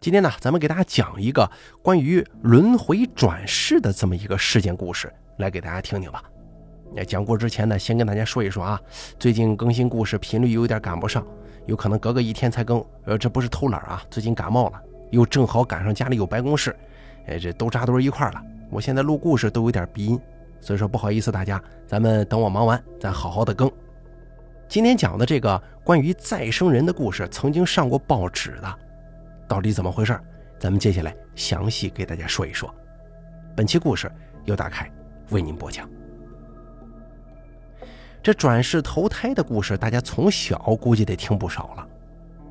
今天呢，咱们给大家讲一个关于轮回转世的这么一个事件故事，来给大家听听吧。那讲故事之前呢，先跟大家说一说啊，最近更新故事频率有点赶不上，有可能隔个一天才更。呃，这不是偷懒啊，最近感冒了，又正好赶上家里有办公室，哎，这都扎堆一块了。我现在录故事都有点鼻音，所以说不好意思大家，咱们等我忙完，咱好好的更。今天讲的这个关于再生人的故事，曾经上过报纸的。到底怎么回事？咱们接下来详细给大家说一说。本期故事由大凯为您播讲。这转世投胎的故事，大家从小估计得听不少了。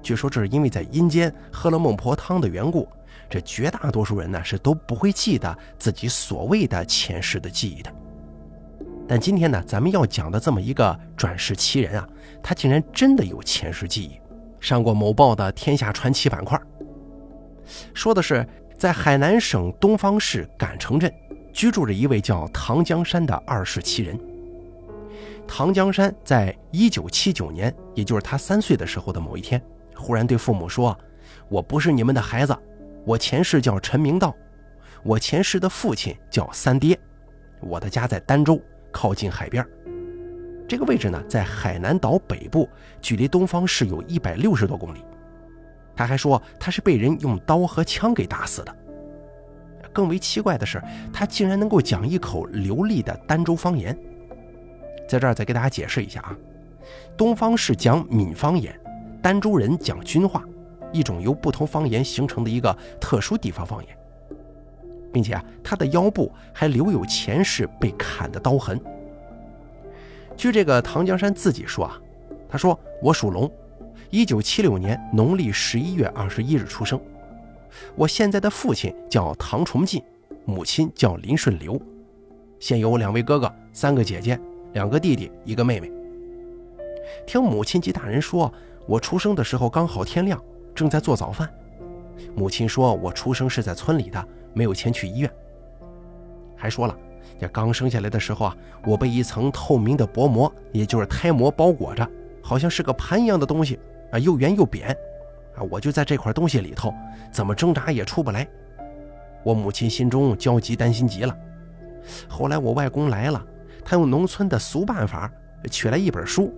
据说这是因为在阴间喝了孟婆汤的缘故，这绝大多数人呢是都不会记得自己所谓的前世的记忆的。但今天呢，咱们要讲的这么一个转世奇人啊，他竟然真的有前世记忆，上过某报的天下传奇板块。说的是，在海南省东方市赶城镇居住着一位叫唐江山的二世奇人。唐江山在一九七九年，也就是他三岁的时候的某一天，忽然对父母说：“我不是你们的孩子，我前世叫陈明道，我前世的父亲叫三爹，我的家在儋州，靠近海边。这个位置呢，在海南岛北部，距离东方市有一百六十多公里。”他还说他是被人用刀和枪给打死的。更为奇怪的是，他竟然能够讲一口流利的儋州方言。在这儿再给大家解释一下啊，东方是讲闽方言，儋州人讲军话，一种由不同方言形成的一个特殊地方方言，并且啊，他的腰部还留有前世被砍的刀痕。据这个唐江山自己说啊，他说我属龙。一九七六年农历十一月二十一日出生。我现在的父亲叫唐崇进，母亲叫林顺流。现有两位哥哥、三个姐姐、两个弟弟、一个妹妹。听母亲及大人说，我出生的时候刚好天亮，正在做早饭。母亲说我出生是在村里的，没有钱去医院。还说了，这刚生下来的时候啊，我被一层透明的薄膜，也就是胎膜包裹着，好像是个盘一样的东西。啊，又圆又扁，啊，我就在这块东西里头，怎么挣扎也出不来。我母亲心中焦急，担心极了。后来我外公来了，他用农村的俗办法取来一本书，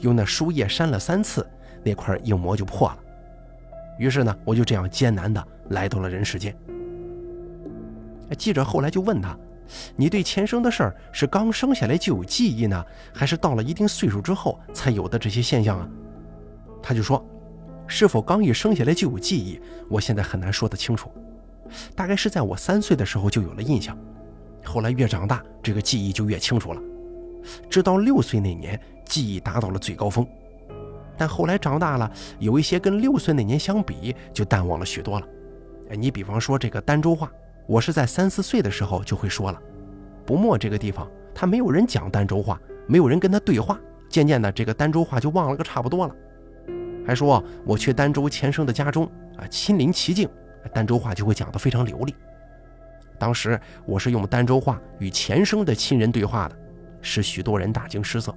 用那书页扇了三次，那块硬膜就破了。于是呢，我就这样艰难的来到了人世间。记者后来就问他：“你对前生的事儿是刚生下来就有记忆呢，还是到了一定岁数之后才有的这些现象啊？”他就说：“是否刚一生下来就有记忆？我现在很难说得清楚。大概是在我三岁的时候就有了印象，后来越长大，这个记忆就越清楚了。直到六岁那年，记忆达到了最高峰。但后来长大了，有一些跟六岁那年相比，就淡忘了许多了。你比方说这个儋州话，我是在三四岁的时候就会说了。不墨这个地方，他没有人讲儋州话，没有人跟他对话，渐渐的，这个儋州话就忘了个差不多了。”还说我去儋州前生的家中啊，亲临其境，儋州话就会讲得非常流利。当时我是用儋州话与前生的亲人对话的，使许多人大惊失色。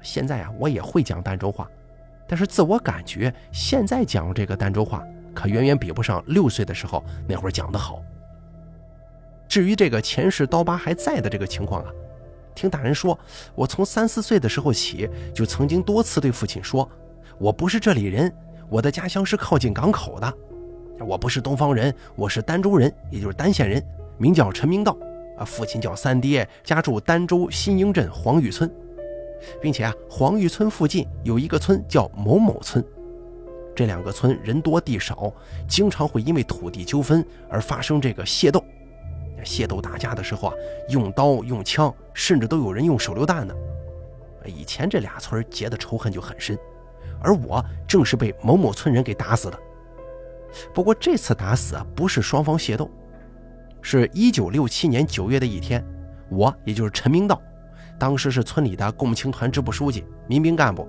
现在啊，我也会讲儋州话，但是自我感觉现在讲这个儋州话，可远远比不上六岁的时候那会儿讲得好。至于这个前世刀疤还在的这个情况啊，听大人说，我从三四岁的时候起就曾经多次对父亲说。我不是这里人，我的家乡是靠近港口的。我不是东方人，我是儋州人，也就是儋县人，名叫陈明道。啊，父亲叫三爹，家住儋州新英镇黄峪村，并且啊，黄峪村附近有一个村叫某某村。这两个村人多地少，经常会因为土地纠纷而发生这个械斗。械斗打架的时候啊，用刀用枪，甚至都有人用手榴弹呢。以前这俩村结的仇恨就很深。而我正是被某某村人给打死的。不过这次打死啊，不是双方械斗，是一九六七年九月的一天，我也就是陈明道，当时是村里的共青团支部书记、民兵干部。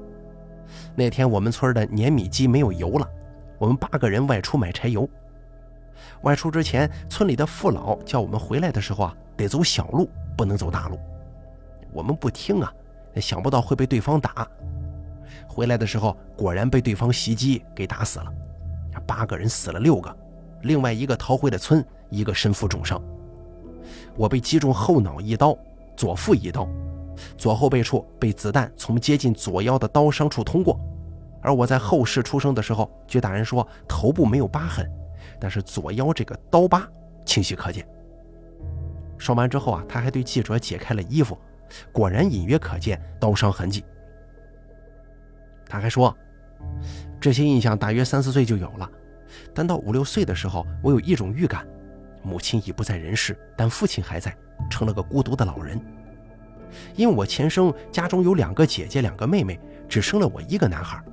那天我们村的碾米机没有油了，我们八个人外出买柴油。外出之前，村里的父老叫我们回来的时候啊，得走小路，不能走大路。我们不听啊，想不到会被对方打。回来的时候，果然被对方袭击给打死了。八个人死了六个，另外一个逃回了村，一个身负重伤。我被击中后脑一刀，左腹一刀，左后背处被子弹从接近左腰的刀伤处通过。而我在后世出生的时候，据大人说头部没有疤痕，但是左腰这个刀疤清晰可见。说完之后啊，他还对记者解开了衣服，果然隐约可见刀伤痕迹。他还说，这些印象大约三四岁就有了，但到五六岁的时候，我有一种预感。母亲已不在人世，但父亲还在，成了个孤独的老人。因为我前生家中有两个姐姐，两个妹妹，只生了我一个男孩。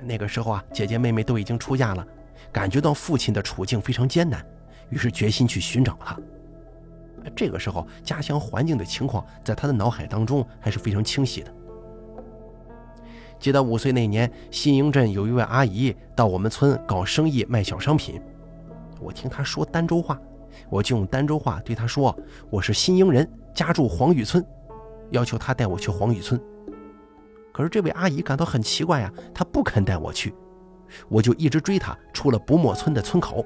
那个时候啊，姐姐妹妹都已经出嫁了，感觉到父亲的处境非常艰难，于是决心去寻找他。这个时候，家乡环境的情况在他的脑海当中还是非常清晰的。记得五岁那年，新营镇有一位阿姨到我们村搞生意卖小商品。我听她说儋州话，我就用儋州话对她说：“我是新营人，家住黄峪村，要求她带我去黄峪村。”可是这位阿姨感到很奇怪呀，她不肯带我去，我就一直追她，出了不墨村的村口。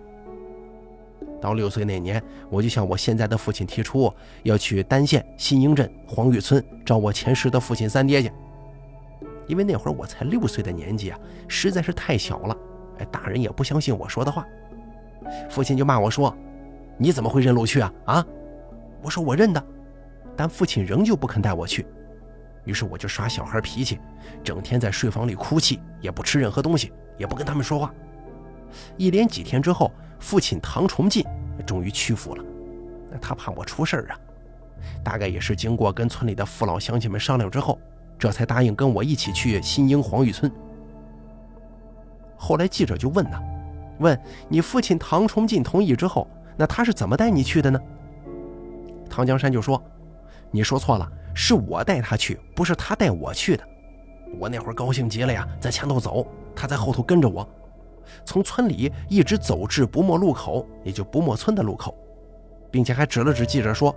到六岁那年，我就向我现在的父亲提出要去单县新营镇黄峪村找我前世的父亲三爹去，因为那会儿我才六岁的年纪啊，实在是太小了，哎，大人也不相信我说的话。父亲就骂我说：“你怎么会认路去啊？”啊，我说我认的，但父亲仍旧不肯带我去。于是我就耍小孩脾气，整天在睡房里哭泣，也不吃任何东西，也不跟他们说话。一连几天之后，父亲唐崇进终于屈服了。他怕我出事儿啊，大概也是经过跟村里的父老乡亲们商量之后，这才答应跟我一起去新英黄峪村。后来记者就问他。问你父亲唐崇进同意之后，那他是怎么带你去的呢？唐江山就说：“你说错了，是我带他去，不是他带我去的。我那会儿高兴极了呀，在前头走，他在后头跟着我，从村里一直走至不墨路口，也就不墨村的路口，并且还指了指记者说：‘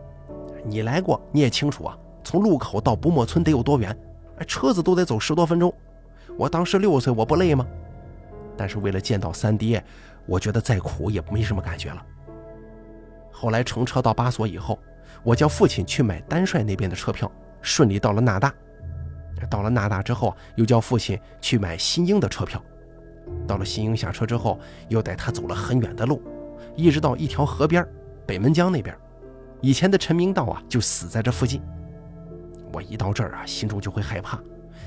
你来过，你也清楚啊，从路口到不墨村得有多远？车子都得走十多分钟。我当时六岁，我不累吗？’”但是为了见到三爹，我觉得再苦也没什么感觉了。后来乘车到巴索以后，我叫父亲去买丹帅那边的车票，顺利到了纳大。到了纳大之后，又叫父亲去买新英的车票。到了新英下车之后，又带他走了很远的路，一直到一条河边，北门江那边。以前的陈明道啊，就死在这附近。我一到这儿啊，心中就会害怕，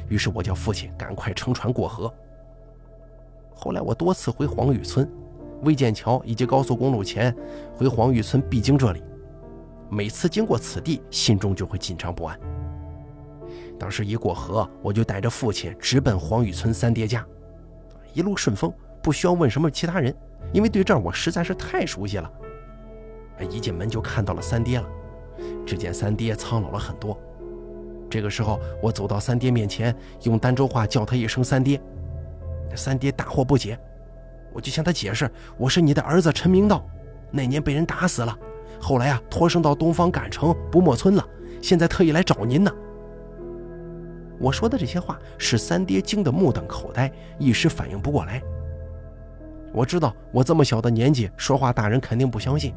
于是我叫父亲赶快乘船过河。后来我多次回黄峪村、魏建桥以及高速公路前回黄峪村必经这里，每次经过此地，心中就会紧张不安。当时一过河，我就带着父亲直奔黄峪村三爹家，一路顺风，不需要问什么其他人，因为对这儿我实在是太熟悉了。一进门就看到了三爹了，只见三爹苍老了很多。这个时候，我走到三爹面前，用儋州话叫他一声“三爹”。三爹大惑不解，我就向他解释：“我是你的儿子陈明道，那年被人打死了，后来啊托生到东方赶城不墨村了，现在特意来找您呢。”我说的这些话使三爹惊得目瞪口呆，一时反应不过来。我知道我这么小的年纪说话，大人肯定不相信，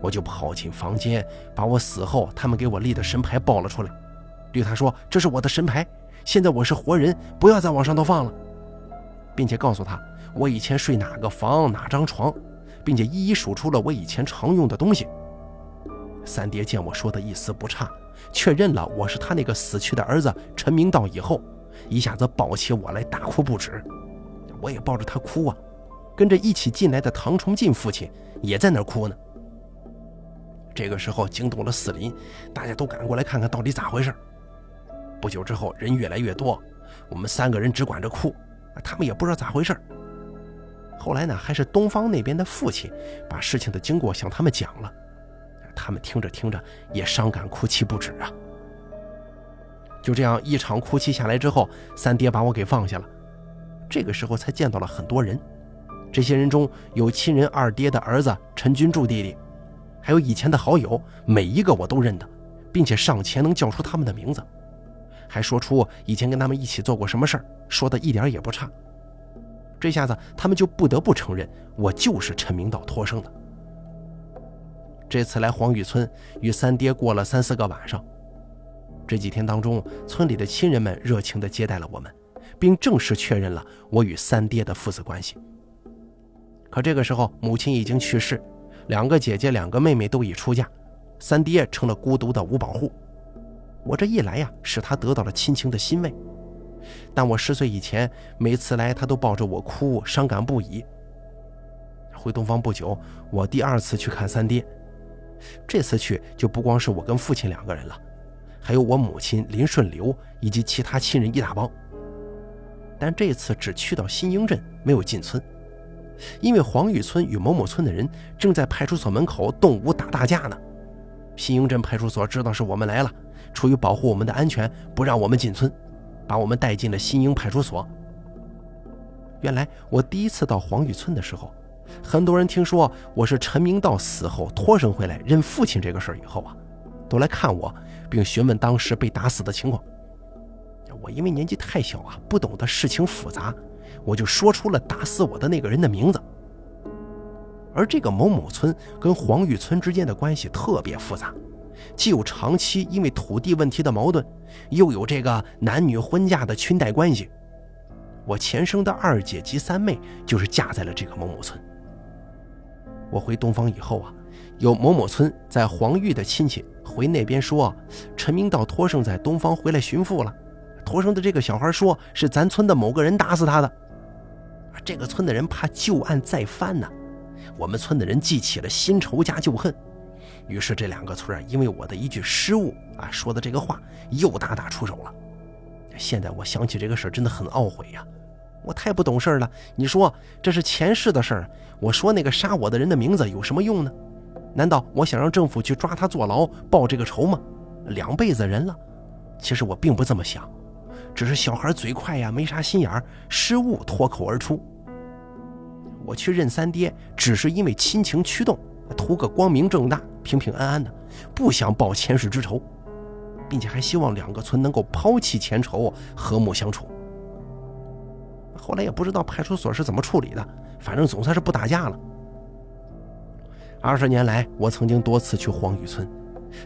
我就跑进房间，把我死后他们给我立的神牌抱了出来，对他说：“这是我的神牌，现在我是活人，不要再往上头放了。”并且告诉他我以前睡哪个房哪张床，并且一一数出了我以前常用的东西。三爹见我说的一丝不差，确认了我是他那个死去的儿子陈明道以后，一下子抱起我来大哭不止。我也抱着他哭啊，跟着一起进来的唐崇进父亲也在那哭呢。这个时候惊动了四邻，大家都赶过来看看到底咋回事。不久之后人越来越多，我们三个人只管着哭。他们也不知道咋回事后来呢，还是东方那边的父亲把事情的经过向他们讲了。他们听着听着也伤感哭泣不止啊。就这样一场哭泣下来之后，三爹把我给放下了。这个时候才见到了很多人，这些人中有亲人二爹的儿子陈君柱弟弟，还有以前的好友，每一个我都认得，并且上前能叫出他们的名字。还说出以前跟他们一起做过什么事儿，说的一点也不差。这下子他们就不得不承认我就是陈明道托生的。这次来黄峪村与三爹过了三四个晚上，这几天当中，村里的亲人们热情地接待了我们，并正式确认了我与三爹的父子关系。可这个时候，母亲已经去世，两个姐姐、两个妹妹都已出嫁，三爹成了孤独的五保户。我这一来呀，使他得到了亲情的欣慰。但我十岁以前，每次来他都抱着我哭，伤感不已。回东方不久，我第二次去看三爹，这次去就不光是我跟父亲两个人了，还有我母亲林顺流以及其他亲人一大帮。但这次只去到新英镇，没有进村。因为黄峪村与某某村的人正在派出所门口动武打大架呢，新英镇派出所知道是我们来了，出于保护我们的安全，不让我们进村，把我们带进了新营派出所。原来我第一次到黄峪村的时候，很多人听说我是陈明道死后托生回来认父亲这个事儿以后啊，都来看我，并询问当时被打死的情况。我因为年纪太小啊，不懂得事情复杂。我就说出了打死我的那个人的名字，而这个某某村跟黄峪村之间的关系特别复杂，既有长期因为土地问题的矛盾，又有这个男女婚嫁的裙带关系。我前生的二姐及三妹就是嫁在了这个某某村。我回东方以后啊，有某某村在黄峪的亲戚回那边说，陈明道托生在东方回来寻父了，托生的这个小孩说是咱村的某个人打死他的。这个村的人怕旧案再翻呢，我们村的人记起了新仇加旧恨，于是这两个村啊因为我的一句失误啊说的这个话又大打出手了。现在我想起这个事真的很懊悔呀，我太不懂事了。你说这是前世的事儿，我说那个杀我的人的名字有什么用呢？难道我想让政府去抓他坐牢报这个仇吗？两辈子人了，其实我并不这么想。只是小孩嘴快呀，没啥心眼儿，失误脱口而出。我去认三爹，只是因为亲情驱动，图个光明正大、平平安安的，不想报前世之仇，并且还希望两个村能够抛弃前仇，和睦相处。后来也不知道派出所是怎么处理的，反正总算是不打架了。二十年来，我曾经多次去黄峪村，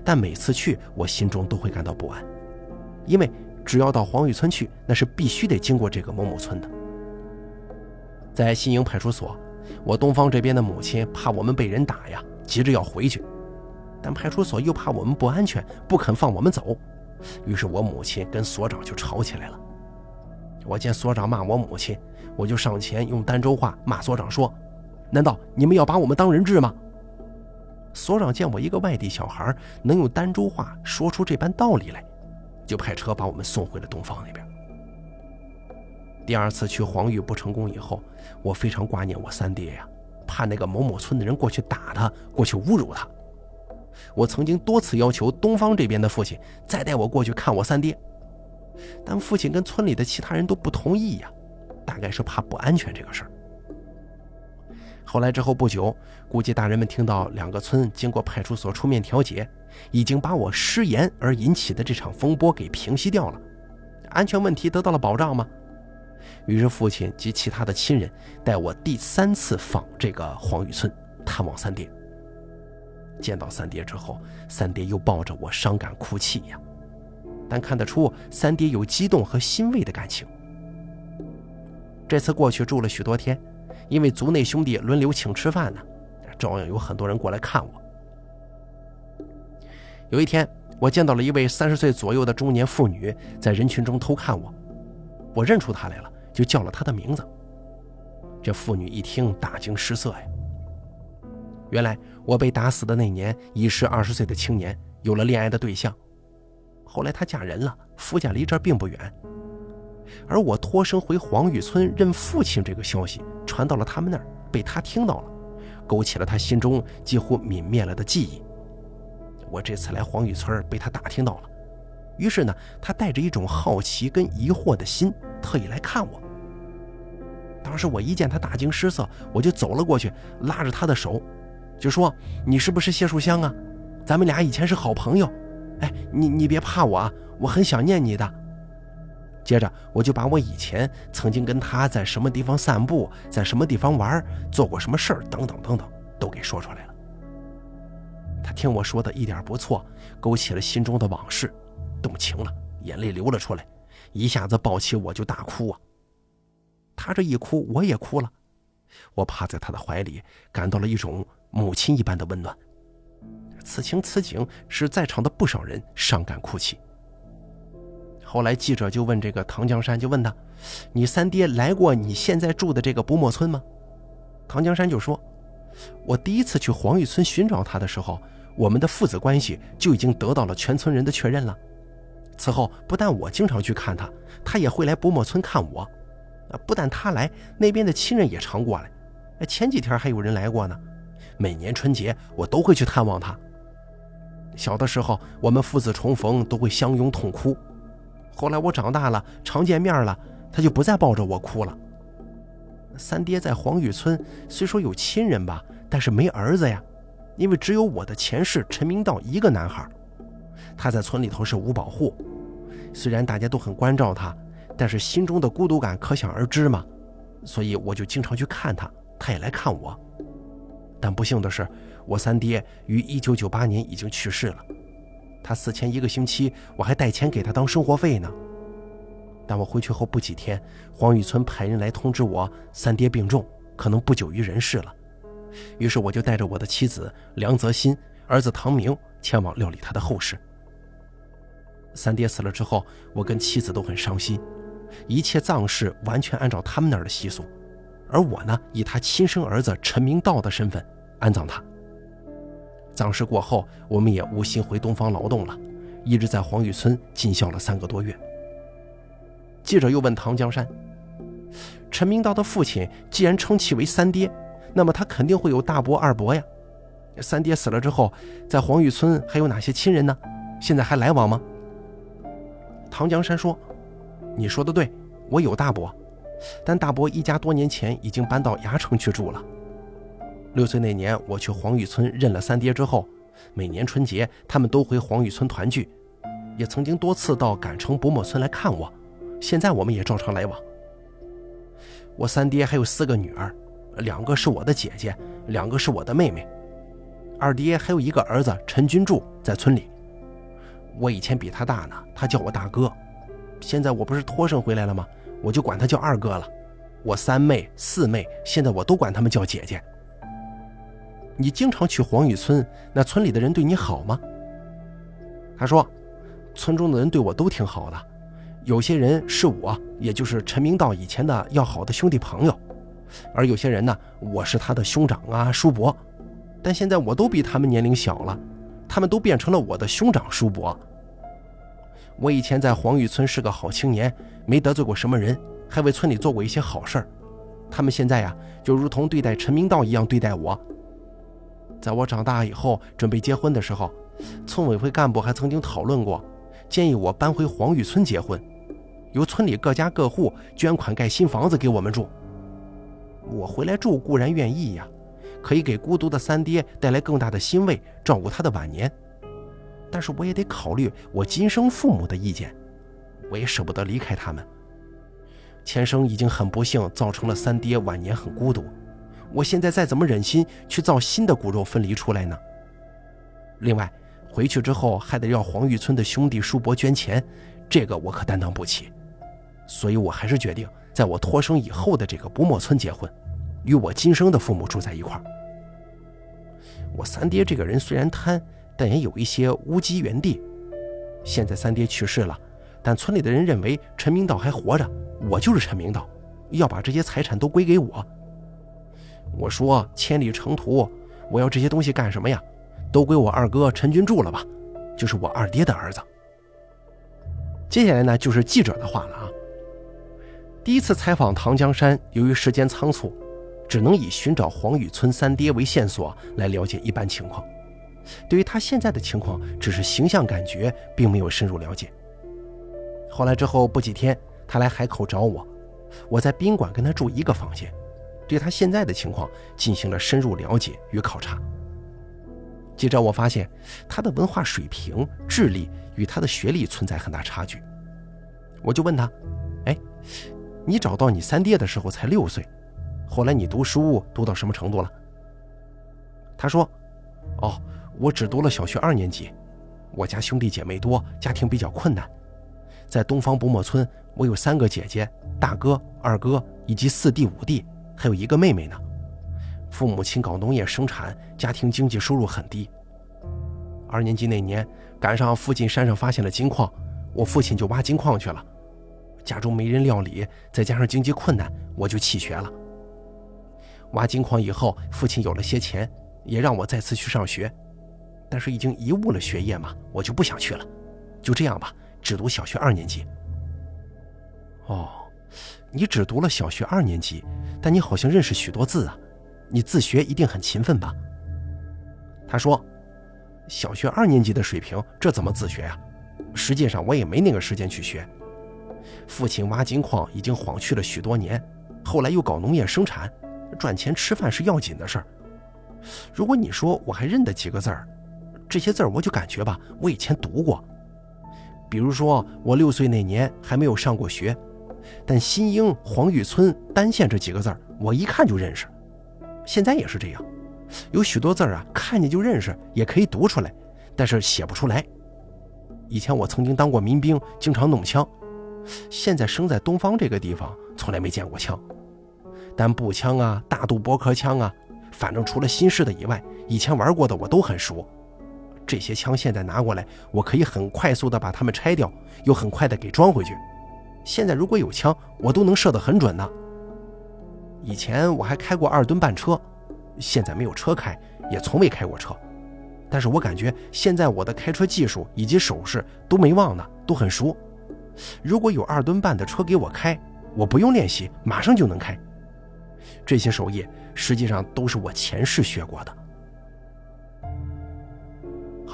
但每次去，我心中都会感到不安，因为。只要到黄峪村去，那是必须得经过这个某某村的。在新营派出所，我东方这边的母亲怕我们被人打呀，急着要回去，但派出所又怕我们不安全，不肯放我们走。于是我母亲跟所长就吵起来了。我见所长骂我母亲，我就上前用儋州话骂所长说：“难道你们要把我们当人质吗？”所长见我一个外地小孩能用儋州话说出这般道理来。就派车把我们送回了东方那边。第二次去黄峪不成功以后，我非常挂念我三爹呀，怕那个某某村的人过去打他，过去侮辱他。我曾经多次要求东方这边的父亲再带我过去看我三爹，但父亲跟村里的其他人都不同意呀，大概是怕不安全这个事儿。后来之后不久，估计大人们听到两个村经过派出所出面调解。已经把我失言而引起的这场风波给平息掉了，安全问题得到了保障吗？于是父亲及其他的亲人带我第三次访这个黄峪村探望三爹。见到三爹之后，三爹又抱着我伤感哭泣呀，但看得出三爹有激动和欣慰的感情。这次过去住了许多天，因为族内兄弟轮流请吃饭呢，照样有很多人过来看我。有一天，我见到了一位三十岁左右的中年妇女在人群中偷看我，我认出她来了，就叫了她的名字。这妇女一听，大惊失色呀。原来我被打死的那年已是二十岁的青年，有了恋爱的对象。后来她嫁人了，夫家离这儿并不远。而我托生回黄峪村认父亲这个消息传到了他们那儿，被她听到了，勾起了她心中几乎泯灭了的记忆。我这次来黄峪村被他打听到了，于是呢，他带着一种好奇跟疑惑的心，特意来看我。当时我一见他大惊失色，我就走了过去，拉着他的手，就说：“你是不是谢树香啊？咱们俩以前是好朋友。哎，你你别怕我啊，我很想念你的。”接着我就把我以前曾经跟他在什么地方散步，在什么地方玩，做过什么事儿等等等等，都给说出来了。他听我说的一点不错，勾起了心中的往事，动情了，眼泪流了出来，一下子抱起我就大哭啊。他这一哭，我也哭了，我趴在他的怀里，感到了一种母亲一般的温暖。此情此景，使在场的不少人伤感哭泣。后来记者就问这个唐江山，就问他：“你三爹来过你现在住的这个不墨村吗？”唐江山就说：“我第一次去黄玉村寻找他的时候，我们的父子关系就已经得到了全村人的确认了。此后不但我经常去看他，他也会来不墨村看我。啊，不但他来，那边的亲人也常过来。前几天还有人来过呢。每年春节我都会去探望他。小的时候，我们父子重逢都会相拥痛哭。”后来我长大了，常见面了，他就不再抱着我哭了。三爹在黄峪村虽说有亲人吧，但是没儿子呀，因为只有我的前世陈明道一个男孩，他在村里头是五保户，虽然大家都很关照他，但是心中的孤独感可想而知嘛。所以我就经常去看他，他也来看我。但不幸的是，我三爹于一九九八年已经去世了。他死前一个星期，我还带钱给他当生活费呢。但我回去后不几天，黄玉村派人来通知我，三爹病重，可能不久于人世了。于是我就带着我的妻子梁泽新、儿子唐明前往料理他的后事。三爹死了之后，我跟妻子都很伤心，一切葬事完全按照他们那儿的习俗，而我呢，以他亲生儿子陈明道的身份安葬他。葬事过后，我们也无心回东方劳动了，一直在黄峪村尽孝了三个多月。记者又问唐江山：“陈明道的父亲既然称其为三爹，那么他肯定会有大伯、二伯呀。三爹死了之后，在黄峪村还有哪些亲人呢？现在还来往吗？”唐江山说：“你说的对，我有大伯，但大伯一家多年前已经搬到牙城去住了。”六岁那年，我去黄玉村认了三爹之后，每年春节他们都回黄玉村团聚，也曾经多次到赶城伯墨村来看我。现在我们也照常来往。我三爹还有四个女儿，两个是我的姐姐，两个是我的妹妹。二爹还有一个儿子陈君柱在村里，我以前比他大呢，他叫我大哥。现在我不是托生回来了吗？我就管他叫二哥了。我三妹四妹，现在我都管他们叫姐姐。你经常去黄雨村，那村里的人对你好吗？他说，村中的人对我都挺好的，有些人是我，也就是陈明道以前的要好的兄弟朋友，而有些人呢，我是他的兄长啊叔伯，但现在我都比他们年龄小了，他们都变成了我的兄长叔伯。我以前在黄玉村是个好青年，没得罪过什么人，还为村里做过一些好事儿，他们现在呀，就如同对待陈明道一样对待我。在我长大以后，准备结婚的时候，村委会干部还曾经讨论过，建议我搬回黄玉村结婚，由村里各家各户捐款盖新房子给我们住。我回来住固然愿意呀，可以给孤独的三爹带来更大的欣慰，照顾他的晚年。但是我也得考虑我今生父母的意见，我也舍不得离开他们。前生已经很不幸，造成了三爹晚年很孤独。我现在再怎么忍心去造新的骨肉分离出来呢？另外，回去之后还得要黄玉村的兄弟叔伯捐钱，这个我可担当不起。所以我还是决定在我脱生以后的这个不墨村结婚，与我今生的父母住在一块儿。我三爹这个人虽然贪，但也有一些乌鸡原地。现在三爹去世了，但村里的人认为陈明道还活着，我就是陈明道，要把这些财产都归给我。我说千里成途，我要这些东西干什么呀？都归我二哥陈君柱了吧，就是我二爹的儿子。接下来呢，就是记者的话了啊。第一次采访唐江山，由于时间仓促，只能以寻找黄雨村三爹为线索来了解一般情况。对于他现在的情况，只是形象感觉，并没有深入了解。后来之后不几天，他来海口找我，我在宾馆跟他住一个房间。对他现在的情况进行了深入了解与考察。接着我发现他的文化水平、智力与他的学历存在很大差距。我就问他：“哎你找到你三爹的时候才六岁，后来你读书读到什么程度了？”他说：“哦，我只读了小学二年级。我家兄弟姐妹多，家庭比较困难。在东方不墨村，我有三个姐姐、大哥、二哥以及四弟、五弟，还有一个妹妹呢。父母亲搞农业生产，家庭经济收入很低。二年级那年，赶上附近山上发现了金矿，我父亲就挖金矿去了。家中没人料理，再加上经济困难，我就弃学了。挖金矿以后，父亲有了些钱。”也让我再次去上学，但是已经贻误了学业嘛，我就不想去了。就这样吧，只读小学二年级。哦，你只读了小学二年级，但你好像认识许多字啊，你自学一定很勤奋吧？他说：“小学二年级的水平，这怎么自学呀？实际上我也没那个时间去学。父亲挖金矿已经晃去了许多年，后来又搞农业生产，赚钱吃饭是要紧的事儿。”如果你说我还认得几个字儿，这些字儿我就感觉吧，我以前读过。比如说我六岁那年还没有上过学，但新英、黄峪村、单县这几个字儿我一看就认识。现在也是这样，有许多字儿啊，看见就认识，也可以读出来，但是写不出来。以前我曾经当过民兵，经常弄枪，现在生在东方这个地方，从来没见过枪，但步枪啊、大肚驳壳枪啊。反正除了新式的以外，以前玩过的我都很熟。这些枪现在拿过来，我可以很快速的把它们拆掉，又很快的给装回去。现在如果有枪，我都能射得很准呢。以前我还开过二吨半车，现在没有车开，也从未开过车。但是我感觉现在我的开车技术以及手势都没忘呢，都很熟。如果有二吨半的车给我开，我不用练习，马上就能开。这些手艺。实际上都是我前世学过的。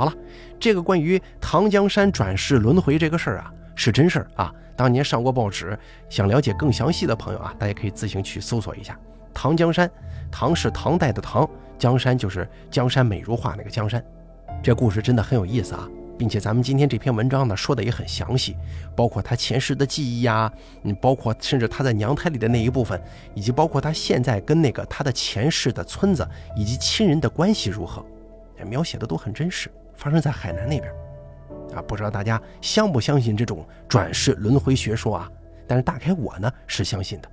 好了，这个关于唐江山转世轮回这个事儿啊，是真事儿啊。当年上过报纸，想了解更详细的朋友啊，大家可以自行去搜索一下。唐江山，唐是唐代的唐，江山就是江山美如画那个江山。这故事真的很有意思啊。并且咱们今天这篇文章呢说的也很详细，包括他前世的记忆呀，嗯，包括甚至他在娘胎里的那一部分，以及包括他现在跟那个他的前世的村子以及亲人的关系如何，描写的都很真实，发生在海南那边，啊，不知道大家相不相信这种转世轮回学说啊？但是大概我呢是相信的，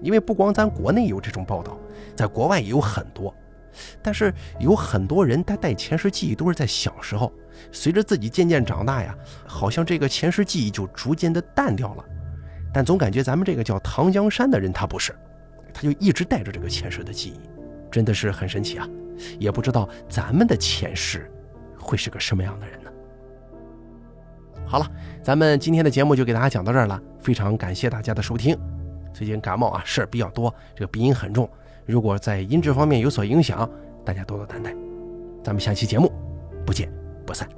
因为不光咱国内有这种报道，在国外也有很多。但是有很多人，他带前世记忆都是在小时候，随着自己渐渐长大呀，好像这个前世记忆就逐渐的淡掉了。但总感觉咱们这个叫唐江山的人，他不是，他就一直带着这个前世的记忆，真的是很神奇啊！也不知道咱们的前世会是个什么样的人呢？好了，咱们今天的节目就给大家讲到这儿了，非常感谢大家的收听。最近感冒啊，事儿比较多，这个鼻音很重。如果在音质方面有所影响，大家多多担待。咱们下期节目不见不散。